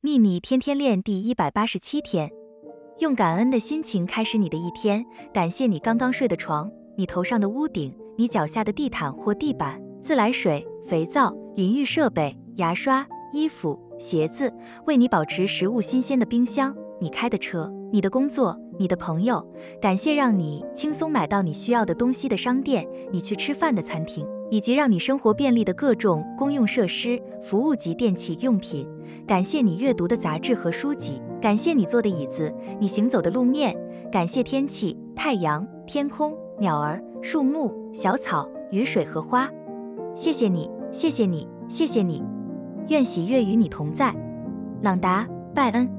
秘密天天练第一百八十七天，用感恩的心情开始你的一天。感谢你刚刚睡的床，你头上的屋顶，你脚下的地毯或地板，自来水、肥皂、淋浴设备、牙刷、衣服、鞋子，为你保持食物新鲜的冰箱，你开的车，你的工作，你的朋友。感谢让你轻松买到你需要的东西的商店，你去吃饭的餐厅。以及让你生活便利的各种公用设施、服务及电器用品。感谢你阅读的杂志和书籍，感谢你坐的椅子，你行走的路面。感谢天气、太阳、天空、鸟儿、树木、小草、雨水和花。谢谢你，谢谢你，谢谢你。愿喜悦与你同在。朗达·拜恩。